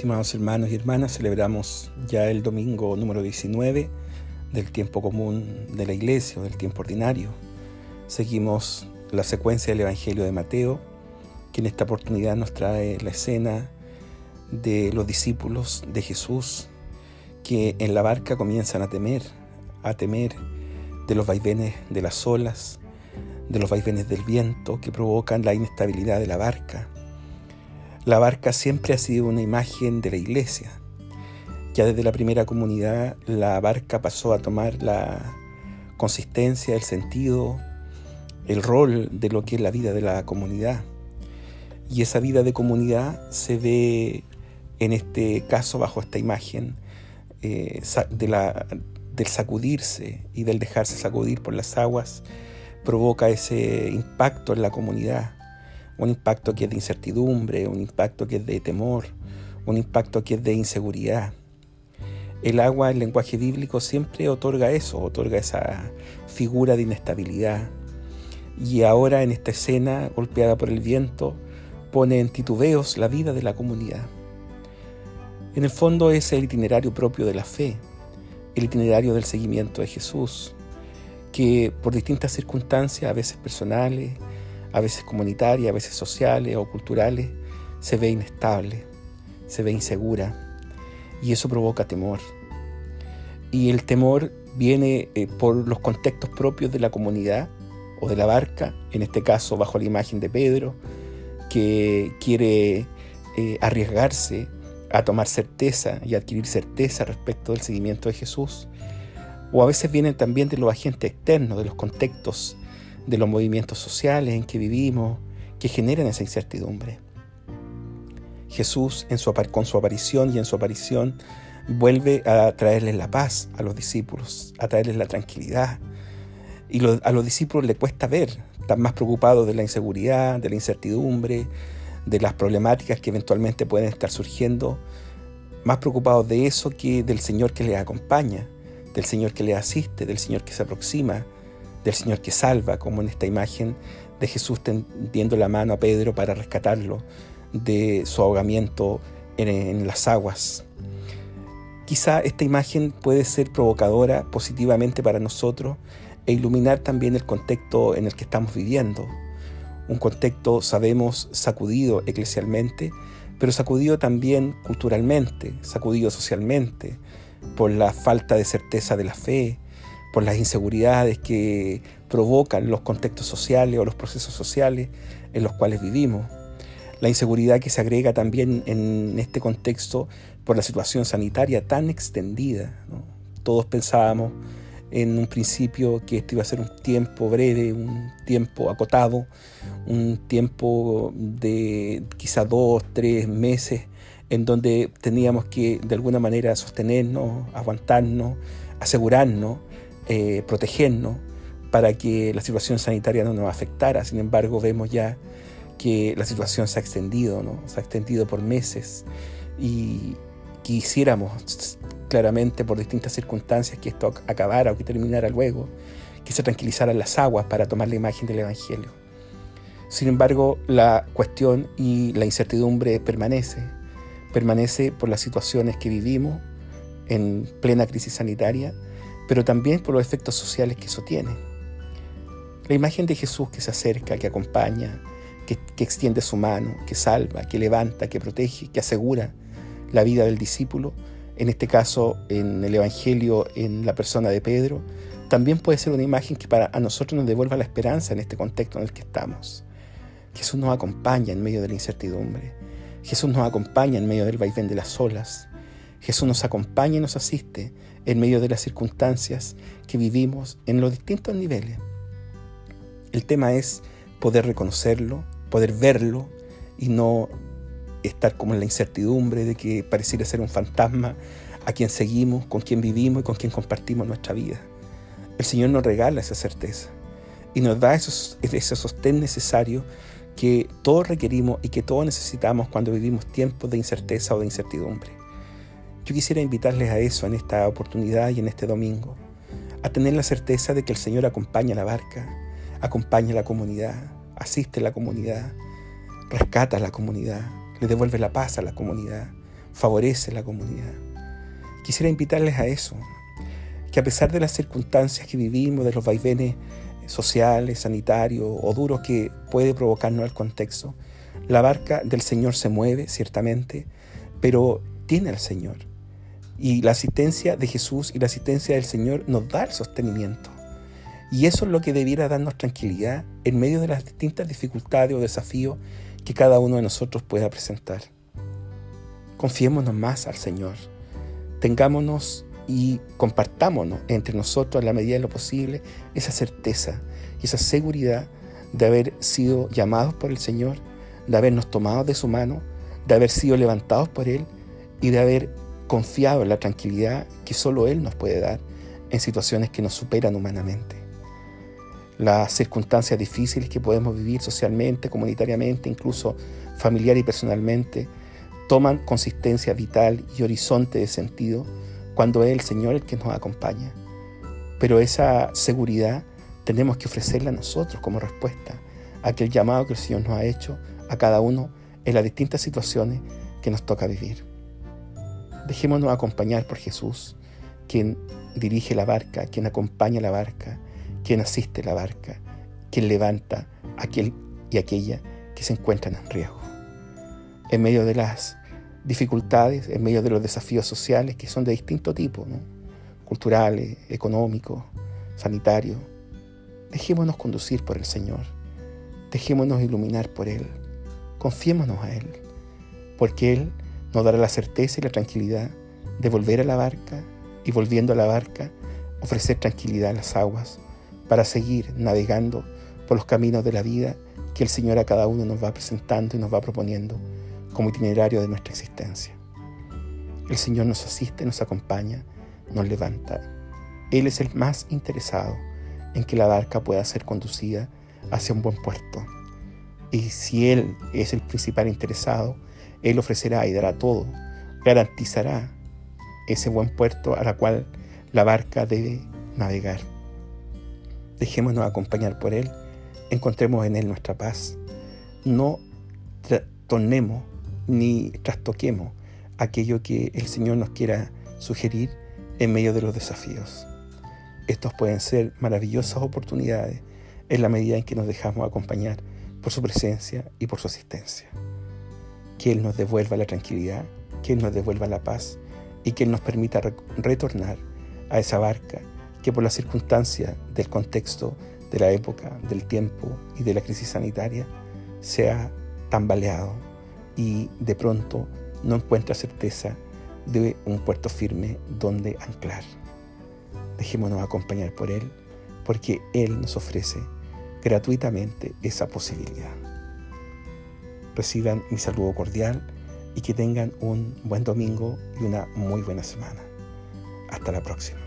Estimados hermanos y hermanas, celebramos ya el domingo número 19 del tiempo común de la iglesia del tiempo ordinario. Seguimos la secuencia del Evangelio de Mateo, que en esta oportunidad nos trae la escena de los discípulos de Jesús que en la barca comienzan a temer, a temer de los vaivenes de las olas, de los vaivenes del viento que provocan la inestabilidad de la barca la barca siempre ha sido una imagen de la iglesia. Ya desde la primera comunidad la barca pasó a tomar la consistencia, el sentido, el rol de lo que es la vida de la comunidad. Y esa vida de comunidad se ve en este caso bajo esta imagen eh, del sacudirse y del dejarse sacudir por las aguas, provoca ese impacto en la comunidad un impacto que es de incertidumbre, un impacto que es de temor, un impacto que es de inseguridad. El agua, el lenguaje bíblico, siempre otorga eso, otorga esa figura de inestabilidad. Y ahora en esta escena, golpeada por el viento, pone en titubeos la vida de la comunidad. En el fondo es el itinerario propio de la fe, el itinerario del seguimiento de Jesús, que por distintas circunstancias, a veces personales, a veces comunitarias, a veces sociales o culturales, se ve inestable, se ve insegura y eso provoca temor. Y el temor viene eh, por los contextos propios de la comunidad o de la barca, en este caso bajo la imagen de Pedro, que quiere eh, arriesgarse a tomar certeza y adquirir certeza respecto del seguimiento de Jesús. O a veces vienen también de los agentes externos, de los contextos de los movimientos sociales en que vivimos, que generan esa incertidumbre. Jesús con su aparición y en su aparición vuelve a traerles la paz a los discípulos, a traerles la tranquilidad. Y a los discípulos le cuesta ver, están más preocupados de la inseguridad, de la incertidumbre, de las problemáticas que eventualmente pueden estar surgiendo, más preocupados de eso que del Señor que les acompaña, del Señor que les asiste, del Señor que se aproxima, del Señor que salva, como en esta imagen de Jesús tendiendo la mano a Pedro para rescatarlo de su ahogamiento en, las aguas. Quizá esta imagen puede ser provocadora positivamente para nosotros e iluminar también el contexto en el que estamos viviendo. Un contexto, sabemos, sacudido eclesialmente, pero sacudido también culturalmente, sacudido socialmente, por la falta de certeza de la fe, por las inseguridades que provocan los contextos sociales o los procesos sociales en los cuales vivimos. La inseguridad que se agrega también en este contexto por la situación sanitaria tan extendida. Todos pensábamos en un principio que esto iba a ser un tiempo breve, un tiempo acotado, un tiempo de quizá dos, tres meses, en donde teníamos que de alguna manera sostenernos, aguantarnos, asegurarnos eh, protegernos para que la situación sanitaria no nos afectara. Sin embargo, vemos ya que la situación se ha extendido, ¿no? se ha extendido por meses y quisiéramos claramente por distintas circunstancias que esto acabara o que terminara luego, que se tranquilizaran las aguas para tomar la imagen del Evangelio. Sin embargo, la cuestión y la incertidumbre permanece, permanece por las situaciones que vivimos en plena crisis sanitaria, pero también por los efectos sociales que eso tiene. La imagen de Jesús que se acerca, que acompaña, que, extiende su mano, que salva, que levanta, que protege, que asegura la vida del discípulo, en este caso en el Evangelio, en la persona de Pedro, también puede ser una imagen que para a nosotros nos devuelva la esperanza en este contexto en el que estamos. Jesús nos acompaña en medio de la incertidumbre. Jesús nos acompaña en medio del vaivén de las olas. Jesús nos acompaña y nos asiste en medio de las circunstancias que vivimos en los distintos niveles. El tema es poder reconocerlo, poder verlo y no estar como en la incertidumbre de que pareciera ser un fantasma a quien seguimos, con quien vivimos y con quien compartimos nuestra vida. El Señor nos regala esa certeza y nos da ese sostén necesario que todos requerimos y que todos necesitamos cuando vivimos tiempos de incerteza o de incertidumbre. Yo quisiera invitarles a eso en esta oportunidad y en este domingo, a tener la certeza de que el Señor acompaña la barca, acompaña a la comunidad, asiste a la comunidad, rescata a la comunidad, le devuelve la paz a la comunidad, favorece la comunidad. Quisiera invitarles a eso, que a pesar de las circunstancias que vivimos, de los vaivenes sociales, sanitarios o duros que puede provocarnos el contexto, la barca del Señor se mueve, ciertamente, pero tiene al Señor. Y la asistencia de Jesús y la asistencia del Señor nos da el sostenimiento. Y eso es lo que debiera darnos tranquilidad en medio de las distintas dificultades o desafíos que cada uno de nosotros pueda presentar. Confiémonos más al Señor. Tengámonos y compartámonos entre nosotros en la medida de lo posible esa certeza y esa seguridad de haber sido llamados por el Señor, de habernos tomado de su mano, de haber sido levantados por Él y de haber confiado en la tranquilidad que solo Él nos puede dar en situaciones que nos superan humanamente las circunstancias difíciles que podemos vivir socialmente, comunitariamente, incluso familiar y personalmente, toman consistencia vital y horizonte de sentido cuando es el Señor el que nos acompaña. Pero esa seguridad tenemos que ofrecerla a nosotros como respuesta a aquel llamado que el Señor nos ha hecho a cada uno en las distintas situaciones que nos toca vivir. Dejémonos acompañar por Jesús, quien dirige la barca, quien acompaña la barca, quien asiste la barca, quien levanta a aquel y aquella que se encuentran en riesgo. En medio de las dificultades, en medio de los desafíos sociales que son de distinto tipo, culturales, económicos, sanitarios, dejémonos conducir por el Señor, dejémonos iluminar por Él, confiémonos a Él, porque Él nos dará la certeza y la tranquilidad de volver a la barca y volviendo a la barca, ofrecer tranquilidad a las aguas para seguir navegando por los caminos de la vida que el Señor a cada uno nos va presentando y nos va proponiendo como itinerario de nuestra existencia. El Señor nos asiste, nos acompaña, nos levanta. Él es el más interesado en que la barca pueda ser conducida hacia un buen puerto. Y si Él es el principal interesado, Él ofrecerá y dará todo, garantizará ese buen puerto a la cual la barca debe navegar. Dejémonos acompañar por Él, encontremos en Él nuestra paz. No tornemos ni trastoquemos aquello que el Señor nos quiera sugerir en medio de los desafíos. Estos pueden ser maravillosas oportunidades en la medida en que nos dejamos acompañar por su presencia y por su asistencia. Que Él nos devuelva la tranquilidad, que Él nos devuelva la paz y que Él nos permita retornar a esa barca que por la circunstancia del contexto de la época, del tiempo y de la crisis sanitaria se ha tambaleado y de pronto no encuentra certeza de un puerto firme donde anclar. Dejémonos acompañar por Él, porque Él nos ofrece gratuitamente esa posibilidad. Reciban mi saludo cordial y que tengan un buen domingo y una muy buena semana. Hasta la próxima.